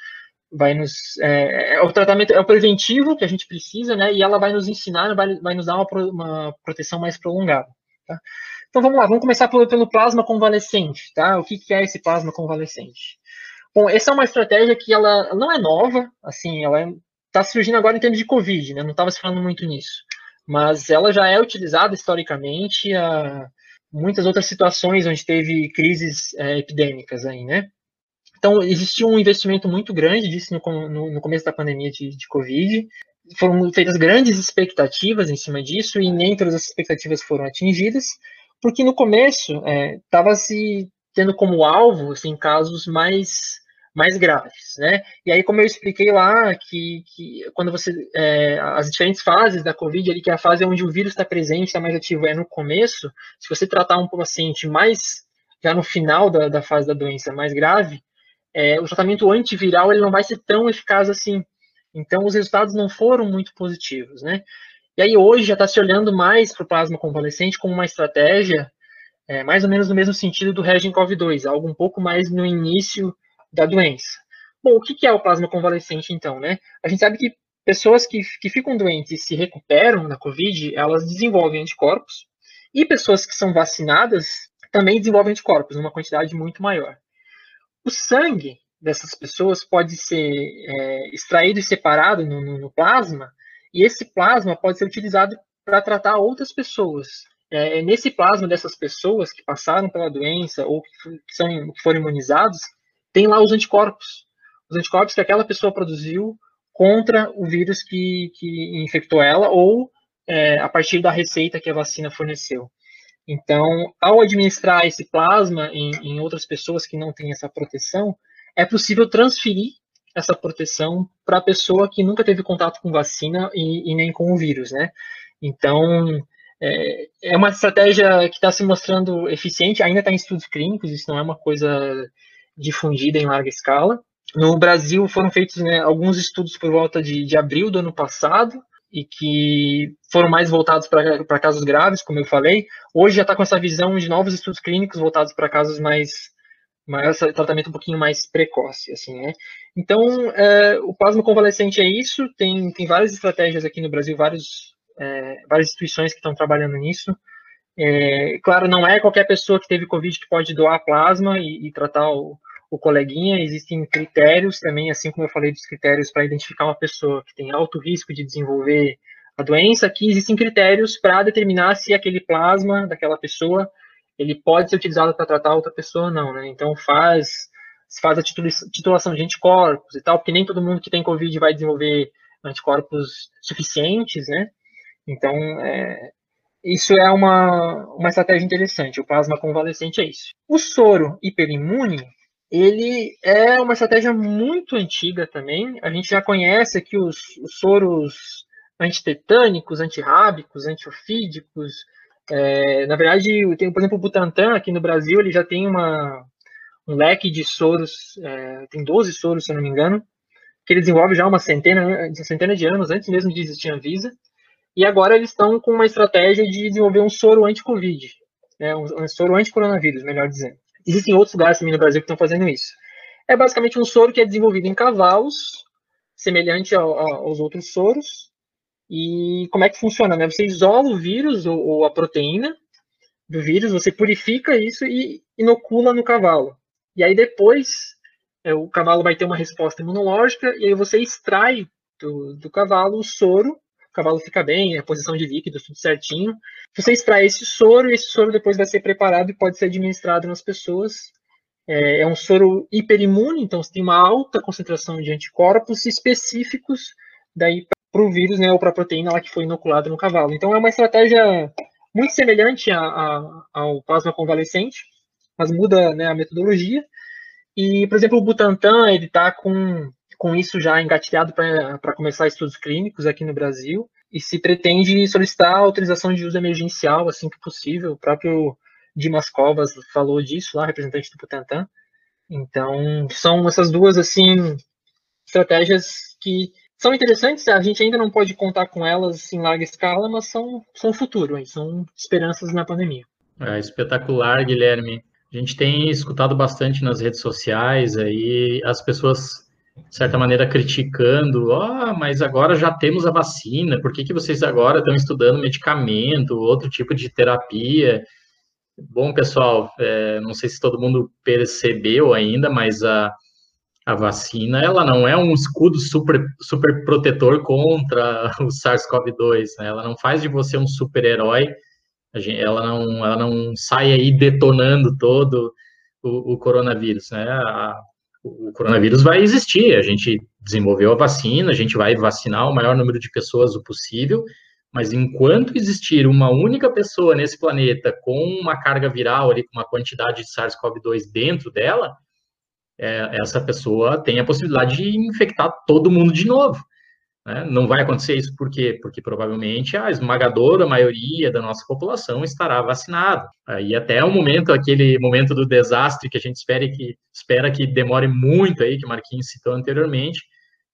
vai nos é, é o tratamento é o preventivo que a gente precisa, né? E ela vai nos ensinar, vai, vai nos dar uma, uma proteção mais prolongada. Tá? Então vamos lá, vamos começar pelo, pelo plasma convalescente, tá? O que, que é esse plasma convalescente? Bom, essa é uma estratégia que ela não é nova, assim, ela é está surgindo agora em termos de Covid, né? Não estava se falando muito nisso. Mas ela já é utilizada historicamente a muitas outras situações onde teve crises é, epidêmicas aí, né? Então, existiu um investimento muito grande disso no, no, no começo da pandemia de, de, Covid. Foram feitas grandes expectativas em cima disso e nem todas as expectativas foram atingidas, porque no começo estava é, se tendo como alvo assim, casos mais mais graves, né? E aí, como eu expliquei lá, que, que quando você é, as diferentes fases da COVID, ali que é a fase onde o vírus está presente, está mais ativo, é no começo. Se você tratar um paciente mais já no final da, da fase da doença mais grave, é, o tratamento antiviral ele não vai ser tão eficaz assim. Então, os resultados não foram muito positivos, né? E aí hoje já está se olhando mais para o plasma convalescente como uma estratégia é, mais ou menos no mesmo sentido do Regencov-2, algo um pouco mais no início da doença. Bom, o que é o plasma convalescente, então, né? A gente sabe que pessoas que, que ficam doentes e se recuperam da Covid, elas desenvolvem anticorpos, e pessoas que são vacinadas também desenvolvem anticorpos, numa quantidade muito maior. O sangue dessas pessoas pode ser é, extraído e separado no, no, no, plasma, e esse plasma pode ser utilizado para tratar outras pessoas. É, nesse plasma dessas pessoas que passaram pela doença ou que, são, que foram imunizados, tem lá os anticorpos. Os anticorpos que aquela pessoa produziu contra o vírus que, que infectou ela ou é, a partir da receita que a vacina forneceu. Então, ao administrar esse plasma em, em outras pessoas que não têm essa proteção, é possível transferir essa proteção para a pessoa que nunca teve contato com vacina e, e nem com o vírus, né? Então, é, é uma estratégia que está se mostrando eficiente, ainda está em estudos clínicos, isso não é uma coisa difundida em larga escala. No Brasil foram feitos né, alguns estudos por volta de, de abril do ano passado, e que foram mais voltados para casos graves, como eu falei. Hoje já está com essa visão de novos estudos clínicos voltados para casos mais, mais tratamento um pouquinho mais precoce, assim, né? Então, é, o plasma convalescente é isso. Tem, tem várias estratégias aqui no Brasil, vários, é, várias instituições que estão trabalhando nisso. É, claro, não é qualquer pessoa que teve Covid que pode doar plasma e, e tratar o, o coleguinha, existem critérios também, assim como eu falei dos critérios para identificar uma pessoa que tem alto risco de desenvolver a doença, aqui existem critérios para determinar se aquele plasma daquela pessoa ele pode ser utilizado para tratar outra pessoa ou não, né? Então faz faz a titulação de anticorpos e tal, porque nem todo mundo que tem COVID vai desenvolver anticorpos suficientes, né? Então, é, isso é uma, uma estratégia interessante. O plasma convalescente é isso. O soro hiperimune, ele é uma estratégia muito antiga também. A gente já conhece aqui os, os soros antitetânicos, antirrábicos, antiofídicos. É, na verdade, tem, por exemplo, o Butantan aqui no Brasil, ele já tem uma, um leque de soros, é, tem 12 soros, se eu não me engano, que ele desenvolve já uma centena, uma centena de anos, antes mesmo de existir a Visa. E agora eles estão com uma estratégia de desenvolver um soro anti-Covid, né, um, um soro anti-coronavírus, melhor dizendo. Existem outros lugares também no Brasil que estão fazendo isso. É basicamente um soro que é desenvolvido em cavalos, semelhante ao, aos outros soros. E como é que funciona? Né? Você isola o vírus ou, ou a proteína do vírus, você purifica isso e inocula no cavalo. E aí depois é, o cavalo vai ter uma resposta imunológica e aí você extrai do, do cavalo o soro o cavalo fica bem, a posição de líquidos, tudo certinho. Você extrai esse soro e esse soro depois vai ser preparado e pode ser administrado nas pessoas. É, é um soro hiperimune, então você tem uma alta concentração de anticorpos específicos daí para o vírus, né, ou para a proteína lá que foi inoculada no cavalo. Então é uma estratégia muito semelhante a, a, ao plasma convalescente, mas muda né, a metodologia. E, por exemplo, o Butantan, ele está com com isso já engatilhado para começar estudos clínicos aqui no Brasil, e se pretende solicitar autorização de uso emergencial assim que possível. O próprio Dimas Covas falou disso lá, representante do Butantan. Então, são essas duas assim estratégias que são interessantes, a gente ainda não pode contar com elas em larga escala, mas são, são futuro, são esperanças na pandemia. É espetacular, Guilherme. A gente tem escutado bastante nas redes sociais aí as pessoas de certa maneira, criticando, ah, mas agora já temos a vacina, por que, que vocês agora estão estudando medicamento, outro tipo de terapia? Bom, pessoal, é, não sei se todo mundo percebeu ainda, mas a, a vacina, ela não é um escudo super, super protetor contra <laughs> o SARS-CoV-2, né? ela não faz de você um super-herói, ela não, ela não sai aí detonando todo o, o coronavírus, né? A, o coronavírus vai existir, a gente desenvolveu a vacina, a gente vai vacinar o maior número de pessoas o possível, mas enquanto existir uma única pessoa nesse planeta com uma carga viral ali, com uma quantidade de SARS-CoV-2 dentro dela, é, essa pessoa tem a possibilidade de infectar todo mundo de novo. Né? Não vai acontecer isso por quê? Porque provavelmente a esmagadora maioria da nossa população estará vacinada. E até o momento, aquele momento do desastre que a gente espera que, espera que demore muito aí, que o Marquinhos citou anteriormente,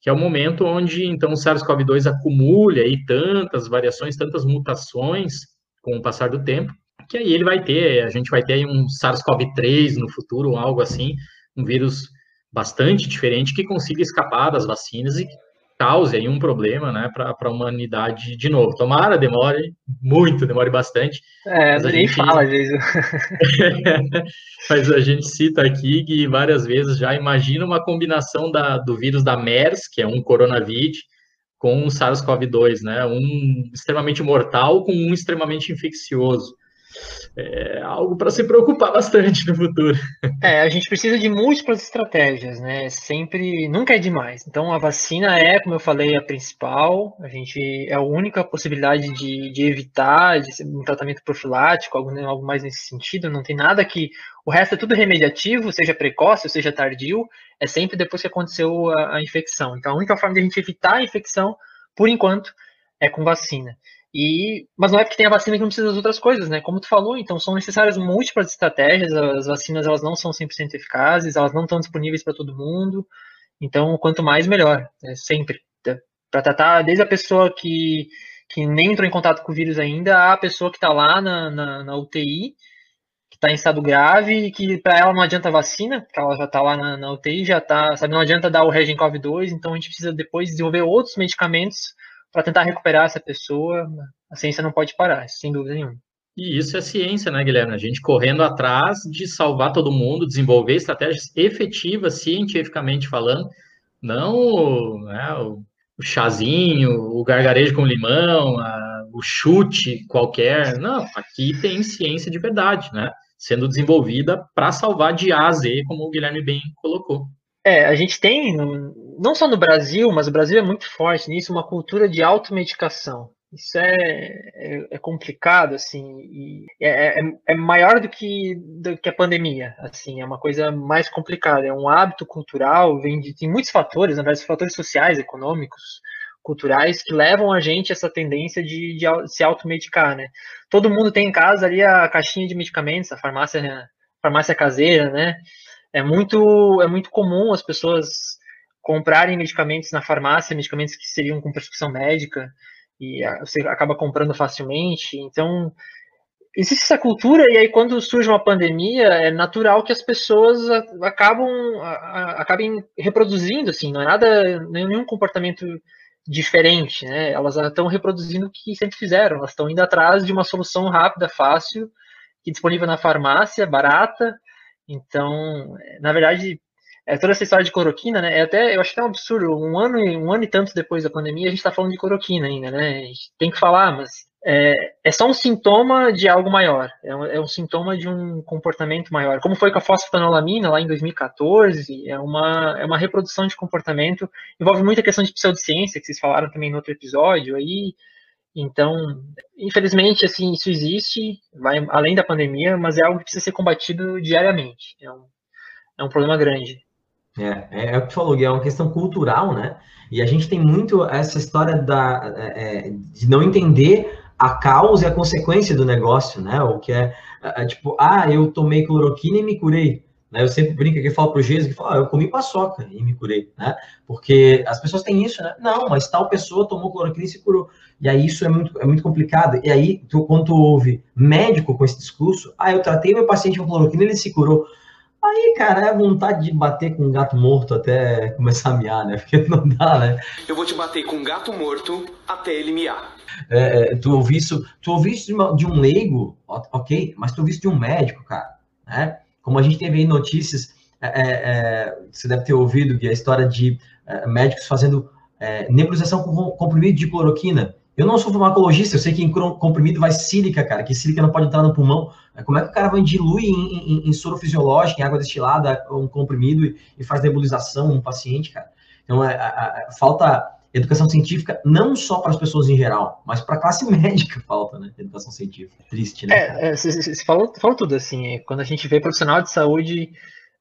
que é o momento onde então o SARS-CoV-2 acumula aí tantas variações, tantas mutações com o passar do tempo, que aí ele vai ter, a gente vai ter aí um SARS-CoV-3 no futuro, algo assim, um vírus bastante diferente que consiga escapar das vacinas e cause aí um problema, né, para a humanidade de novo. Tomara, demore muito, demore bastante. É, mas a nem gente... fala vezes. <laughs> mas a gente cita aqui que várias vezes já imagina uma combinação da, do vírus da MERS, que é um coronavírus, com o SARS-CoV-2, né, um extremamente mortal com um extremamente infeccioso. É algo para se preocupar bastante no futuro. É, a gente precisa de múltiplas estratégias, né? Sempre, nunca é demais. Então, a vacina é, como eu falei, a principal. A gente é a única possibilidade de, de evitar de um tratamento profilático, algo, né, algo mais nesse sentido. Não tem nada que o resto é tudo remediativo, seja precoce seja tardio. É sempre depois que aconteceu a, a infecção. Então, a única forma de a gente evitar a infecção, por enquanto, é com vacina. E, mas não é porque tem a vacina que não precisa das outras coisas, né? Como tu falou, então são necessárias múltiplas estratégias, as vacinas elas não são 100% eficazes, elas não estão disponíveis para todo mundo, então quanto mais melhor, né? sempre. Para tratar desde a pessoa que, que nem entrou em contato com o vírus ainda, a pessoa que está lá na, na, na, UTI, que está em estado grave, e que para ela não adianta vacina, porque ela já está lá na, na, UTI, já está, sabe, não adianta dar o Regencov 2, então a gente precisa depois desenvolver outros medicamentos para tentar recuperar essa pessoa. A ciência não pode parar, sem dúvida nenhuma. E isso é ciência, né, Guilherme? A gente correndo atrás de salvar todo mundo, desenvolver estratégias efetivas, cientificamente falando, não né, o, chazinho, o gargarejo com limão, a, o chute qualquer. Não, aqui tem ciência de verdade, né? Sendo desenvolvida para salvar de A a Z, como o Guilherme bem colocou. É, a gente tem, não só no Brasil, mas o Brasil é muito forte nisso, uma cultura de automedicação. Isso é, é, é complicado, assim, é, é, é, maior do que, do que a pandemia, assim, é uma coisa mais complicada, é um hábito cultural, vem de, tem muitos fatores, na verdade, fatores sociais, econômicos, culturais, que levam a gente a essa tendência de, de se automedicar, né? Todo mundo tem em casa ali a caixinha de medicamentos, a farmácia, farmácia caseira, né? É muito, é muito comum as pessoas comprarem medicamentos na farmácia, medicamentos que seriam com prescrição médica, e você acaba comprando facilmente. Então, existe essa cultura, e aí quando surge uma pandemia, é natural que as pessoas acabam acabem reproduzindo, assim, não é nada, nenhum comportamento diferente, né? Elas estão reproduzindo o que sempre fizeram, elas estão indo atrás de uma solução rápida, fácil, que disponível na farmácia, barata, então, na verdade, é toda essa história de cloroquina, né? É até, eu acho até um absurdo. Um ano, um ano e tanto depois da pandemia, a gente está falando de cloroquina ainda, né? A gente tem que falar, mas é, é só um sintoma de algo maior. É um, é um, sintoma de um comportamento maior. Como foi com a fosfatanolamina lá em 2014, é uma, é uma reprodução de comportamento. Envolve muita questão de pseudociência, que vocês falaram também no outro episódio. Aí então, infelizmente, assim, isso existe, vai além da pandemia, mas é algo que precisa ser combatido diariamente. É um, é um problema grande. É, é, é o que falou, Gui, é uma questão cultural, né? E a gente tem muito essa história da, é, é de não entender a causa e a consequência do negócio, né? O que é, é, é tipo, ah, eu tomei cloroquina e me curei. Né? Eu sempre brinco aqui, falo para o Jesus que fala, ah, eu comi paçoca e me curei, né? Porque as pessoas têm isso, né? Não, mas tal pessoa tomou cloroquina e se curou. E aí isso é muito, é muito complicado. E aí, tu, quando tu ouve médico com esse discurso, ah, eu tratei meu paciente com cloroquina e ele se curou. Aí, cara, é vontade de bater com um gato morto até começar a miar, né? Porque não dá, né? Eu vou te bater com um gato morto até ele miar. É, é tu ouvi isso, tu ouvi isso de, uma, de um leigo, ok, mas tu ouvi isso de um médico, cara, né? Como a gente teve aí notícias, é, é, é você deve ter ouvido que a história de é, médicos fazendo nebulização com comprimido de cloroquina. Eu não sou farmacologista, eu sei que em comprimido vai sílica, cara, que sílica não pode entrar no pulmão. Como é que o cara vai diluir em, em, em soro fisiológico, em água destilada, um comprimido e, e faz nebulização no paciente, cara? Então, é, é, é, falta educação científica não só para as pessoas em geral, mas para a classe <laughs> médica falta, né? Educação científica. Triste, né? É, você é, falou, falou tudo, assim. Quando a gente vê profissional de saúde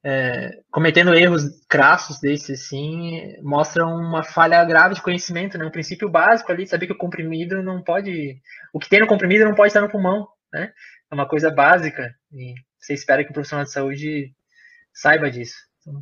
é, cometendo erros crassos desses, assim, mostra uma falha grave de conhecimento, né? Um princípio básico ali, saber que o comprimido não pode. O que tem no comprimido não pode estar no pulmão, né? É uma coisa básica. E você espera que o profissional de saúde saiba disso.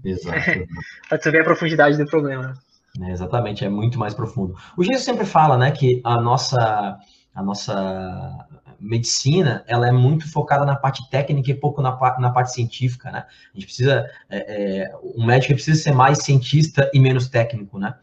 Exato. <laughs> Para você ver a profundidade do problema. É, exatamente, é muito mais profundo. O Jesus sempre fala, né, que a nossa, a nossa medicina, ela é muito focada na parte técnica e pouco na, na parte científica, né? A gente precisa, é, é, o médico precisa ser mais cientista e menos técnico, né?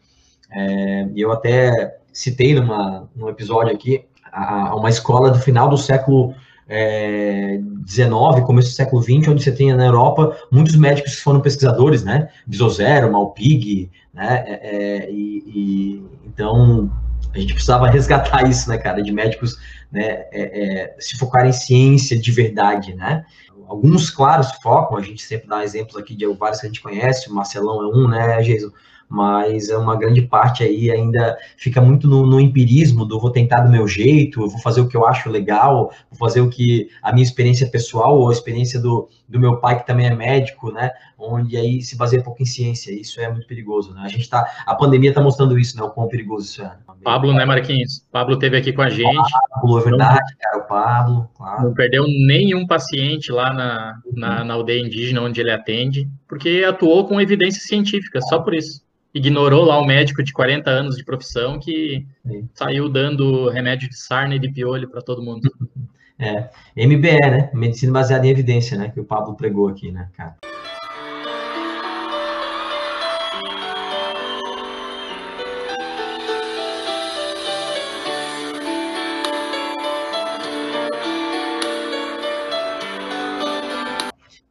É, e eu até citei numa, num episódio aqui a, a uma escola do final do século é, 19, começo do século 20, onde você tem na Europa muitos médicos que foram pesquisadores, né? Bisozero, Malpighi, né? É, é, e, e, então A gente precisava <laughs> resgatar isso, né, cara, de médicos né, é, é, se focarem em ciência de verdade, né? Alguns, claro, se focam, a gente sempre dá exemplos aqui de vários que a gente conhece, o Marcelão é um, né, Jesus? Mas é uma grande parte aí ainda fica muito no, no, empirismo do vou tentar do meu jeito, vou fazer o que eu acho legal, vou fazer o que a minha experiência pessoal ou a experiência do, do meu pai que também é médico, né? Onde aí se baseia pouco em ciência. Isso é muito perigoso, né? A gente tá, a pandemia está mostrando isso, né? O quão perigoso isso é. Pablo, né, Marquinhos? Pablo teve aqui com a gente. Pablo, é verdade, não, cara, o Pablo, claro. Não perdeu nenhum paciente lá na, na, na aldeia indígena onde ele atende, porque atuou com evidência científica, só por isso ignorou lá o médico de 40 anos de profissão que Sim. saiu dando remédio de sarna e de piolho para todo mundo. <laughs> É, MBE, né? Medicina baseada em evidência, né? Que o Pablo pregou aqui, né, cara?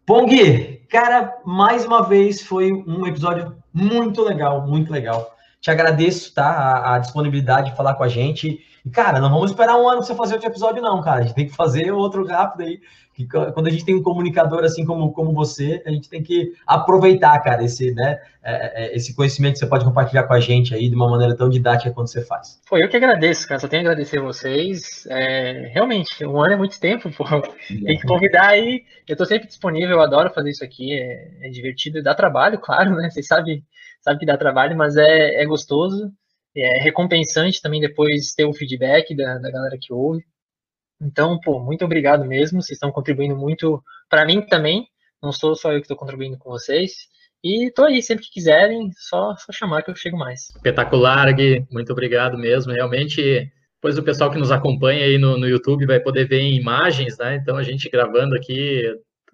Pong, Cara, mais uma vez foi um episódio muito legal, muito legal. Te agradeço, tá? A, a, disponibilidade de falar com a gente. E, cara, não vamos esperar um ano pra você fazer outro episódio, não, cara. A gente tem que fazer outro rápido aí. Que, quando a gente tem um comunicador assim como, como você, a gente tem que aproveitar, cara, esse, né, é, é, esse conhecimento que você pode compartilhar com a gente aí de uma maneira tão didática quanto você faz. Foi eu que agradeço, cara. Só tenho a agradecer a vocês. É, realmente, um ano é muito tempo, pô. <laughs> Tem que convidar aí. Eu tô sempre disponível, eu adoro fazer isso aqui. É, é divertido, dá trabalho, <laughs> claro, né? Vocês sabem, sabem que dá trabalho, mas é, é gostoso. É recompensante também depois ter o feedback da, da galera que ouve. Então, pô, muito obrigado mesmo. Vocês estão contribuindo muito para mim também. Não sou só eu que estou contribuindo com vocês. E tô aí, sempre que quiserem, só, só chamar que eu chego mais. Espetacular, Gui. Muito obrigado mesmo. Realmente, depois o pessoal que nos acompanha aí no, no YouTube vai poder ver em imagens, né? Então, a gente gravando aqui,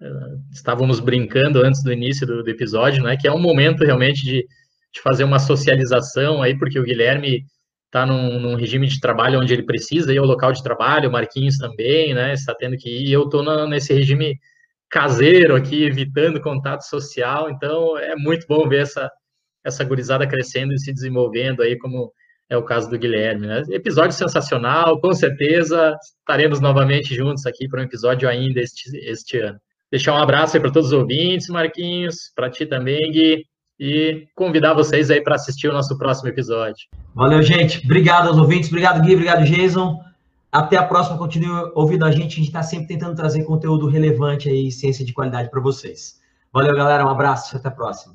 eh, estávamos brincando antes do início do, do episódio, né? Que é um momento realmente de, de fazer uma socialização aí, porque o Guilherme está num, num, regime de trabalho onde ele precisa ir ao local de trabalho, o Marquinhos também, né? Está tendo que ir. Eu estou nesse regime caseiro aqui, evitando contato social. Então é muito bom ver essa essa gurizada crescendo e se desenvolvendo aí, como é o caso do Guilherme. Né? Episódio sensacional, com certeza estaremos novamente juntos aqui para um episódio ainda este, este ano. Deixar um abraço aí para todos os ouvintes, Marquinhos, para ti também, Gui e convidar vocês aí para assistir o nosso próximo episódio. Valeu, gente. Obrigado aos ouvintes. Obrigado, Gui. Obrigado, Jason. Até a próxima. Continue ouvindo a gente. A gente está sempre tentando trazer conteúdo relevante aí, ciência de qualidade para vocês. Valeu, galera. Um abraço. Até a próxima.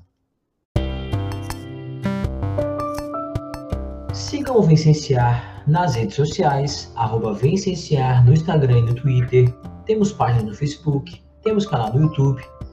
Sigam o Vencenciar nas redes sociais, arroba Vencenciar no Instagram e no Twitter. Temos página no Facebook, temos canal no YouTube